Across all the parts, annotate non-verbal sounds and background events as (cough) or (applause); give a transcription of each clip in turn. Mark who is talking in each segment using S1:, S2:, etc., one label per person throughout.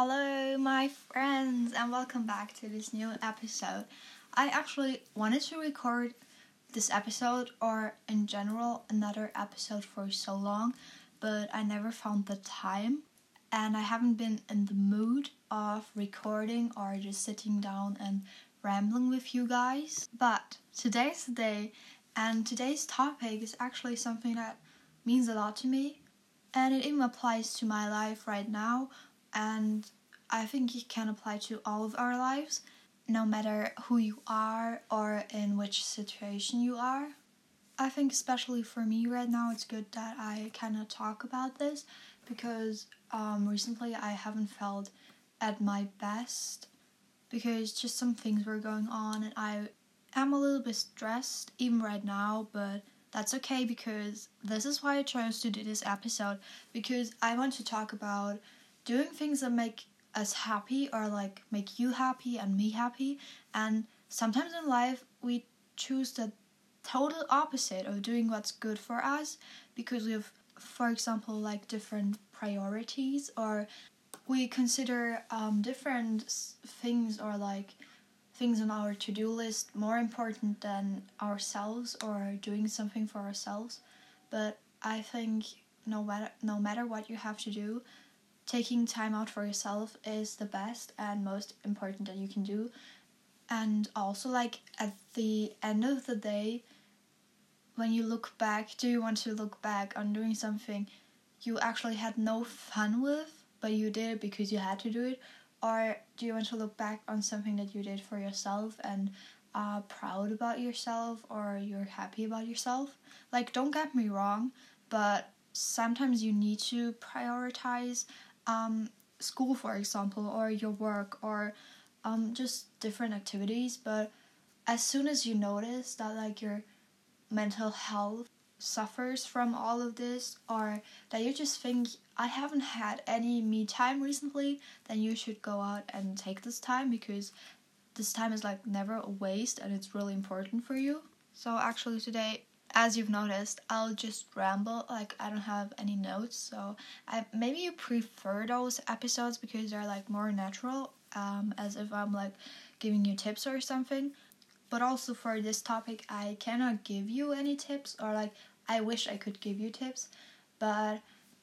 S1: Hello, my friends, and welcome back to this new episode. I actually wanted to record this episode, or in general, another episode for so long, but I never found the time, and I haven't been in the mood of recording or just sitting down and rambling with you guys. But today's the day, and today's topic is actually something that means a lot to me, and it even applies to my life right now and I think it can apply to all of our lives, no matter who you are or in which situation you are. I think, especially for me right now, it's good that I kind of talk about this because um, recently I haven't felt at my best because just some things were going on and I am a little bit stressed even right now, but that's okay because this is why I chose to do this episode because I want to talk about doing things that make us happy or like make you happy and me happy. And sometimes in life we choose the total opposite of doing what's good for us because we have for example like different priorities or we consider um, different things or like things on our to-do list more important than ourselves or doing something for ourselves. But i think no matter no matter what you have to do taking time out for yourself is the best and most important that you can do. And also, like, at the end of the day, when you look back, do you want to look back on doing something you actually had no fun with, but you did it because you had to do it? Or do you want to look back on something that you did for yourself and are proud about yourself or you're happy about yourself? Like, don't get me wrong, but sometimes you need to prioritize um, school, for example, or your work, or um, just different activities. But as soon as you notice that like your mental health suffers from all of this, or that you just think I haven't had any me time recently, then you should go out and take this time because this time is like never a waste and it's really important for you. So actually today as you've noticed, I'll just ramble. Like I don't have any notes, so I maybe you prefer those episodes because they're like more natural, um, as if I'm like giving you tips or something. But also for this topic, I cannot give you any tips or like I wish I could give you tips, but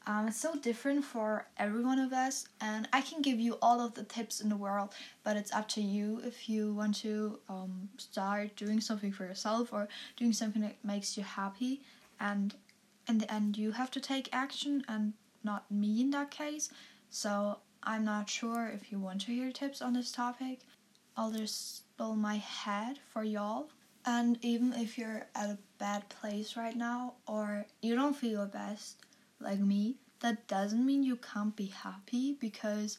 S1: um, it's so different for every one of us, and I can give you all of the tips in the world, but it's up to you if you want to um, start doing something for yourself or doing something that makes you happy. And in the end, you have to take action, and not me in that case. So I'm not sure if you want to hear tips on this topic. I'll just spill my head for y'all. And even if you're at a bad place right now or you don't feel your best, like me, that doesn't mean you can't be happy because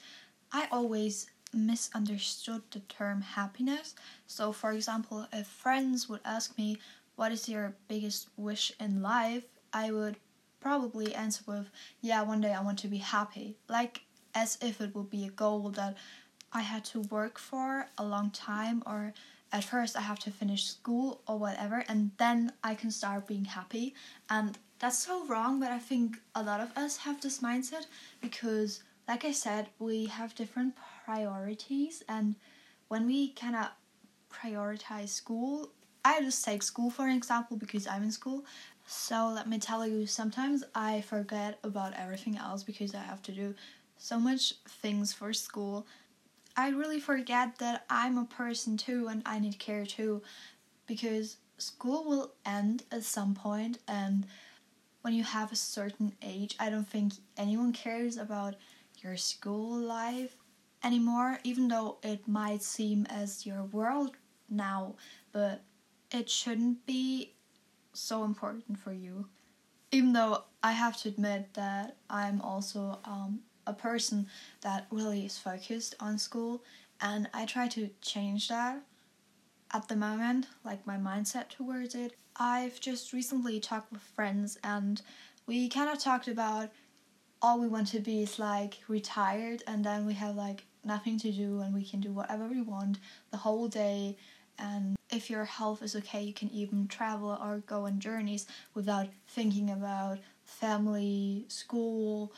S1: I always misunderstood the term happiness. So, for example, if friends would ask me, What is your biggest wish in life? I would probably answer with, Yeah, one day I want to be happy. Like as if it would be a goal that I had to work for a long time, or at first I have to finish school or whatever, and then I can start being happy. And that's so wrong, but I think a lot of us have this mindset because, like I said, we have different priorities, and when we kind of prioritize school, I just take school for an example because I'm in school. So let me tell you, sometimes I forget about everything else because I have to do so much things for school. I really forget that I'm a person too and I need care too because school will end at some point and when you have a certain age, I don't think anyone cares about your school life anymore, even though it might seem as your world now, but it shouldn't be so important for you. Even though I have to admit that I'm also um, a person that really is focused on school, and I try to change that at the moment, like my mindset towards it. I've just recently talked with friends and we kind of talked about all we want to be is like retired and then we have like nothing to do and we can do whatever we want the whole day. And if your health is okay you can even travel or go on journeys without thinking about family school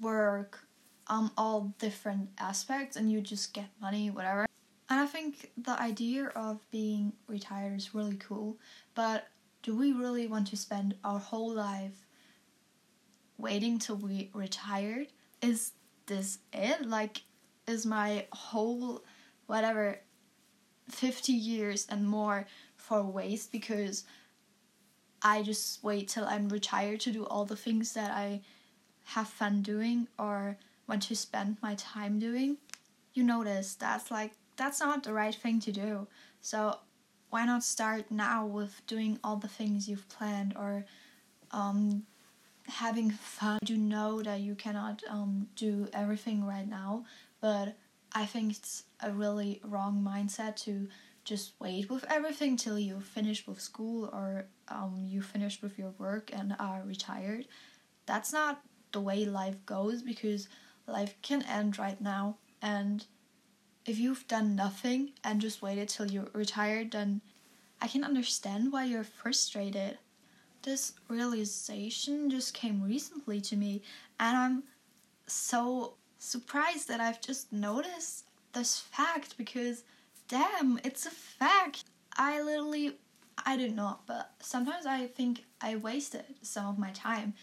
S1: work um all different aspects and you just get money whatever and i think the idea of being retired is really cool but do we really want to spend our whole life waiting till we retired is this it like is my whole whatever 50 years and more for waste because I just wait till I'm retired to do all the things that I have fun doing or want to spend my time doing. You notice that's like that's not the right thing to do. So why not start now with doing all the things you've planned or um, having fun? You know that you cannot um, do everything right now, but I think it's a really wrong mindset to just wait with everything till you finish with school or um, you finish with your work and are retired. That's not the way life goes because life can end right now. And if you've done nothing and just waited till you're retired, then I can understand why you're frustrated. This realization just came recently to me, and I'm so surprised that I've just noticed this fact because damn, it's a fact. I literally, I don't know, but sometimes I think I wasted some of my time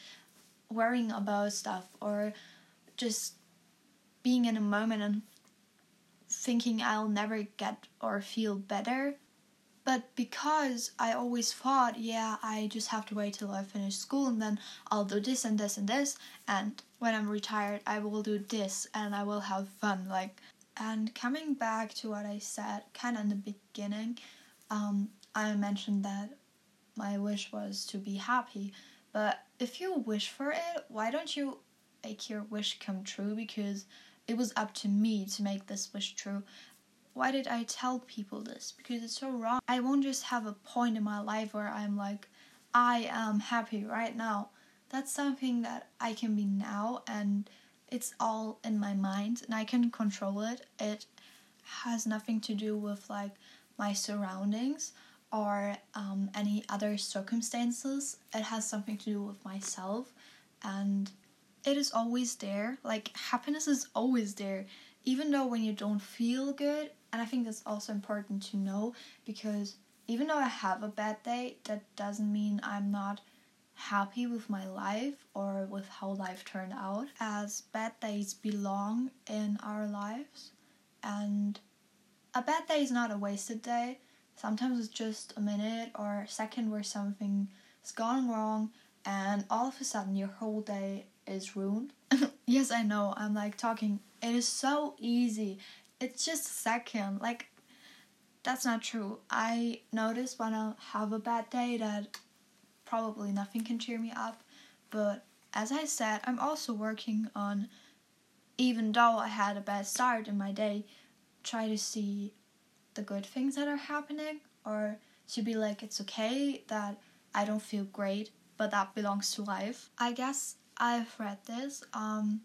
S1: worrying about stuff or just being in a moment and thinking I'll never get or feel better. But because I always thought, yeah, I just have to wait till I finish school and then I'll do this and this and this, and when I'm retired, I will do this and I will have fun. Like, and coming back to what I said kind of in the beginning, um, I mentioned that my wish was to be happy. But if you wish for it, why don't you make your wish come true? Because it was up to me to make this wish true. Why did I tell people this? Because it's so wrong. I won't just have a point in my life where I'm like, I am happy right now that's something that I can be now and it's all in my mind and I can control it. It has nothing to do with like my surroundings or um, any other circumstances. It has something to do with myself and it is always there. Like happiness is always there, even though when you don't feel good. And I think that's also important to know because even though I have a bad day, that doesn't mean I'm not happy with my life or with how life turned out, as bad days belong in our lives. And a bad day is not a wasted day. Sometimes it's just a minute or a second where something's gone wrong, and all of a sudden your whole day is ruined. (laughs) yes, I know, I'm like talking, it is so easy. It's just a second. Like, that's not true. I notice when I have a bad day that probably nothing can cheer me up. But as I said, I'm also working on, even though I had a bad start in my day, try to see the good things that are happening or to be like, it's okay that I don't feel great, but that belongs to life. I guess I've read this. Um,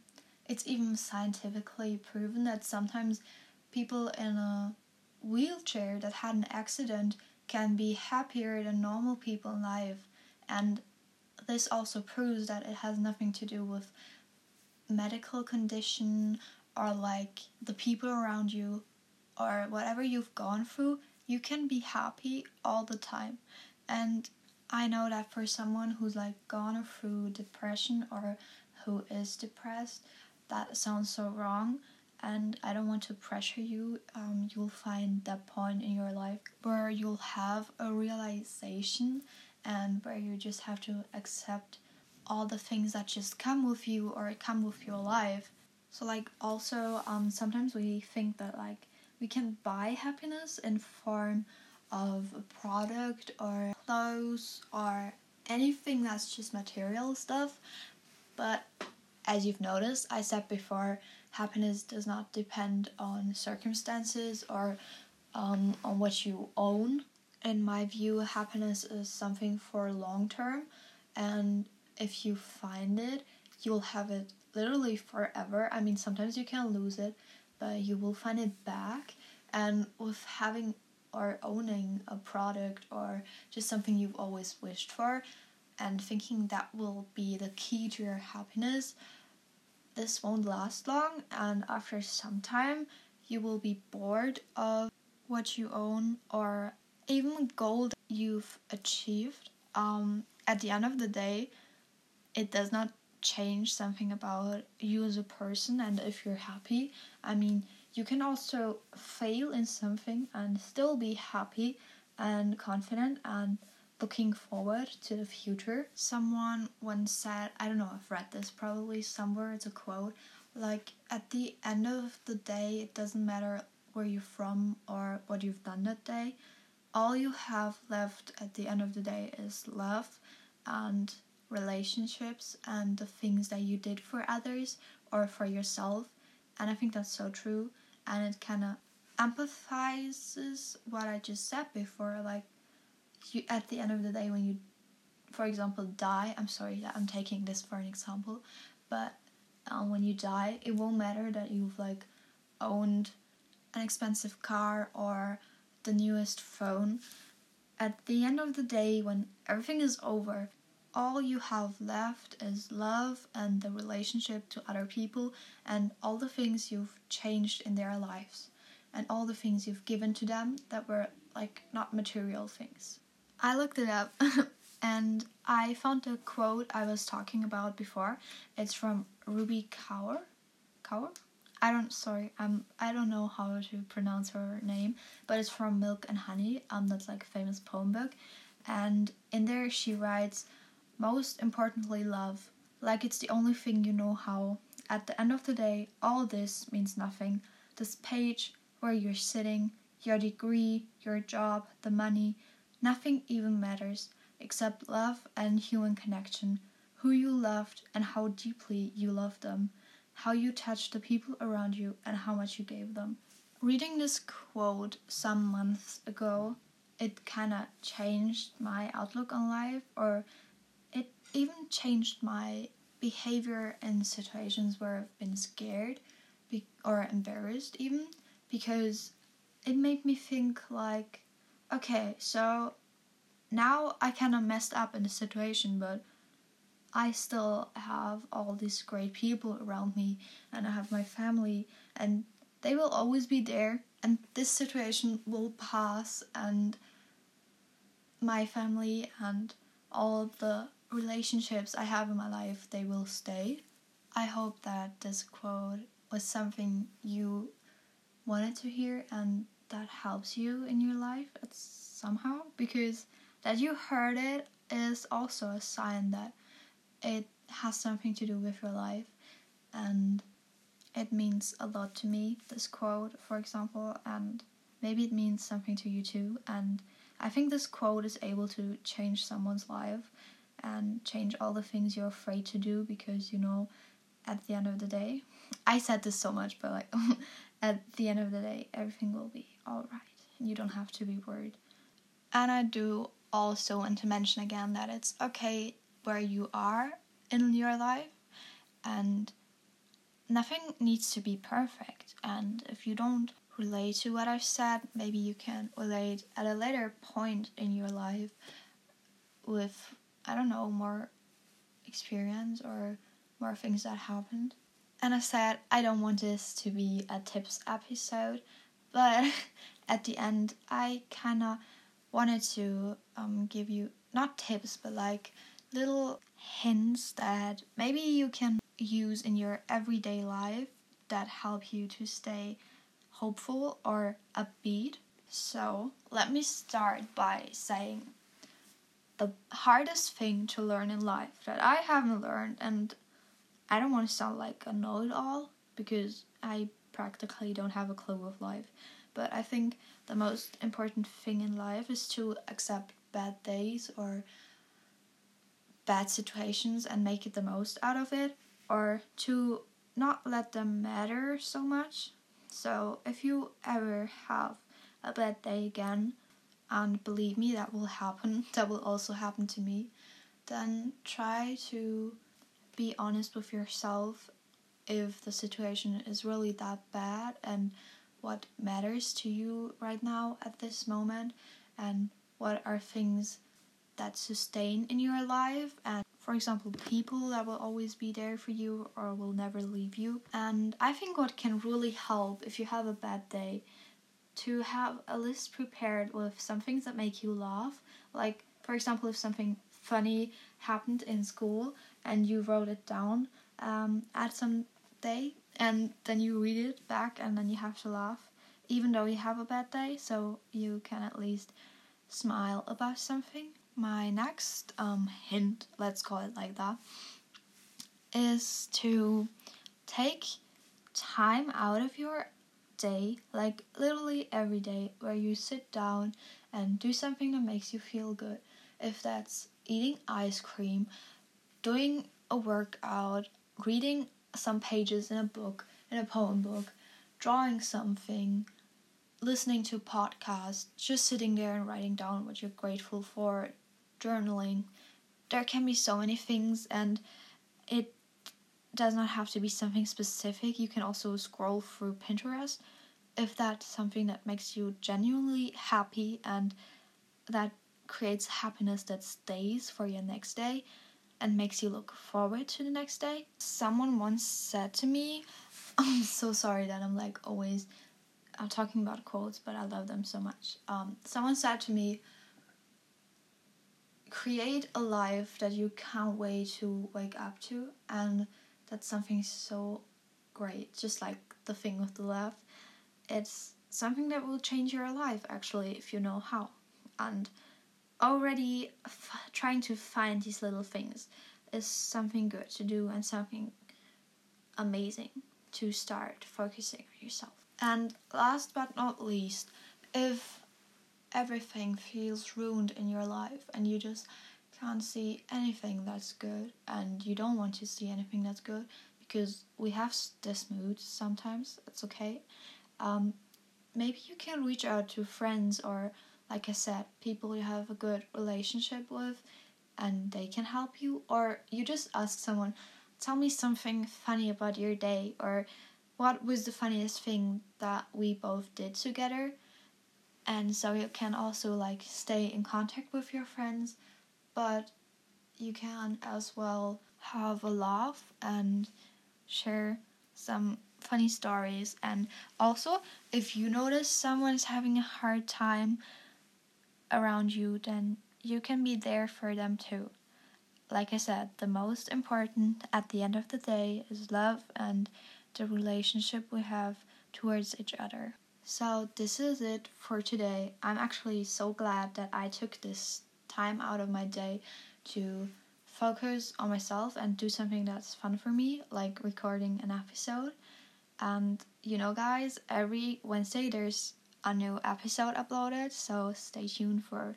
S1: it's even scientifically proven that sometimes people in a wheelchair that had an accident can be happier than normal people in life and this also proves that it has nothing to do with medical condition or like the people around you or whatever you've gone through you can be happy all the time and i know that for someone who's like gone through depression or who is depressed that sounds so wrong and i don't want to pressure you um, you'll find that point in your life where you'll have a realization and where you just have to accept all the things that just come with you or come with your life. So like also um, sometimes we think that like we can buy happiness in form of a product or clothes or anything that's just material stuff. But as you've noticed, I said before, happiness does not depend on circumstances or um, on what you own in my view, happiness is something for long term, and if you find it, you'll have it literally forever. I mean, sometimes you can lose it, but you will find it back. And with having or owning a product or just something you've always wished for, and thinking that will be the key to your happiness, this won't last long, and after some time, you will be bored of what you own or even goal you've achieved. Um, at the end of the day, it does not change something about you as a person and if you're happy. I mean, you can also fail in something and still be happy and confident and looking forward to the future. Someone once said, I don't know, I've read this probably somewhere, it's a quote, like at the end of the day, it doesn't matter where you're from or what you've done that day. All you have left at the end of the day is love and relationships and the things that you did for others or for yourself. And I think that's so true. And it kind of empathizes what I just said before. Like, you at the end of the day, when you, for example, die, I'm sorry that I'm taking this for an example, but um, when you die, it won't matter that you've like owned an expensive car or the newest phone. At the end of the day, when everything is over, all you have left is love and the relationship to other people and all the things you've changed in their lives and all the things you've given to them that were like not material things. I looked it up (laughs) and I found a quote I was talking about before. It's from Rupi Kaur. Kaur? I don't sorry, I'm I don't know how to pronounce her name, but it's from Milk and Honey. Um that's like a famous poem book. And in there she writes most importantly, love. Like it's the only thing you know how. At the end of the day, all this means nothing. This page where you're sitting, your degree, your job, the money, nothing even matters except love and human connection. Who you loved and how deeply you loved them. How you touched the people around you and how much you gave them. Reading this quote some months ago, it kind of changed my outlook on life or even changed my behavior in situations where I've been scared be- or embarrassed, even because it made me think like, okay, so now I kind of messed up in the situation, but I still have all these great people around me, and I have my family, and they will always be there, and this situation will pass, and my family and all the relationships I have in my life, they will stay. I hope that this quote was something you wanted to hear and that helps you in your life somehow because that you heard it is also a sign that it has something to do with your life and it means a lot to me this quote for example and maybe it means something to you too and i think this quote is able to change someone's life and change all the things you're afraid to do because you know at the end of the day (laughs) i said this so much but like (laughs) at the end of the day everything will be all right and you don't have to be worried. And i do also want to mention again that it's okay where you are in your life and nothing needs to be perfect. And if you don't relate to what i've said maybe you can relate at a later point in your life with I don't know, more experience or more things that happened. And I said, I don't want this to be a tips episode, but (laughs) at the end, I kind of wanted to um, give you not tips, but like little hints that maybe you can use in your everyday life that help you to stay hopeful or upbeat. So, let me start by saying the hardest thing to learn in life that I haven't learned, and I don't want to sound like a know it all because I practically don't have a clue of life. But I think the most important thing in life is to accept bad days or bad situations and make it the most out of it, or to not let them matter so much. So if you ever have a bad day again, and believe me that will happen that will also happen to me then try to be honest with yourself if the situation is really that bad and what matters to you right now at this moment and what are things that sustain in your life and for example, people that will always be there for you or will never leave you. And I think what can really help if you have a bad day to have a list prepared with some things that make you laugh. Like, for example, if something funny happened in school and you wrote it down um, at some day and then you read it back and then you have to laugh, even though you have a bad day, so you can at least smile about something. My next um, hint, let's call it like that, is to take time out of your day, like literally every day, where you sit down and do something that makes you feel good. If that's eating ice cream, doing a workout, reading some pages in a book, in a poem book, drawing something, listening to a podcast, just sitting there and writing down what you're grateful for, journaling. There can be so many things, and it does not have to be something specific. You can also scroll through Pinterest if that's something that makes you genuinely happy and that creates happiness that stays for your next day and makes you look forward to the next day. Someone once said to me, (laughs) I'm so sorry that I'm like always I'm talking about quotes, but I love them so much. Um, someone said to me, create a life that you can't wait to wake up to, and that's something so great, just like the thing with the left. It's something that will change your life actually if you know how. And already f- trying to find these little things is something good to do and something amazing to start focusing on yourself. And last but not least, if everything feels ruined in your life and you just can't see anything that's good and you don't want to see anything that's good because we have this mood sometimes, it's okay. Um, maybe you can reach out to friends or, like I said, people you have a good relationship with and they can help you, or you just ask someone, tell me something funny about your day or what was the funniest thing that we both did together and so you can also like stay in contact with your friends but you can as well have a laugh and share some funny stories and also if you notice someone is having a hard time around you then you can be there for them too like i said the most important at the end of the day is love and the relationship we have towards each other. So, this is it for today. I'm actually so glad that I took this time out of my day to focus on myself and do something that's fun for me, like recording an episode. And you know, guys, every Wednesday there's a new episode uploaded, so stay tuned for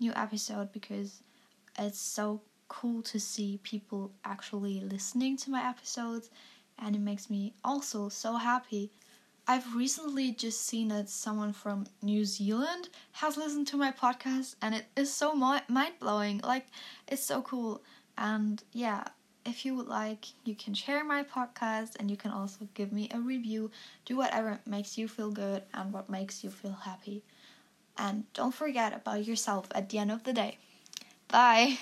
S1: new episode because it's so cool to see people actually listening to my episodes and it makes me also so happy. I've recently just seen that someone from New Zealand has listened to my podcast, and it is so mind blowing. Like, it's so cool. And yeah, if you would like, you can share my podcast and you can also give me a review. Do whatever makes you feel good and what makes you feel happy. And don't forget about yourself at the end of the day. Bye.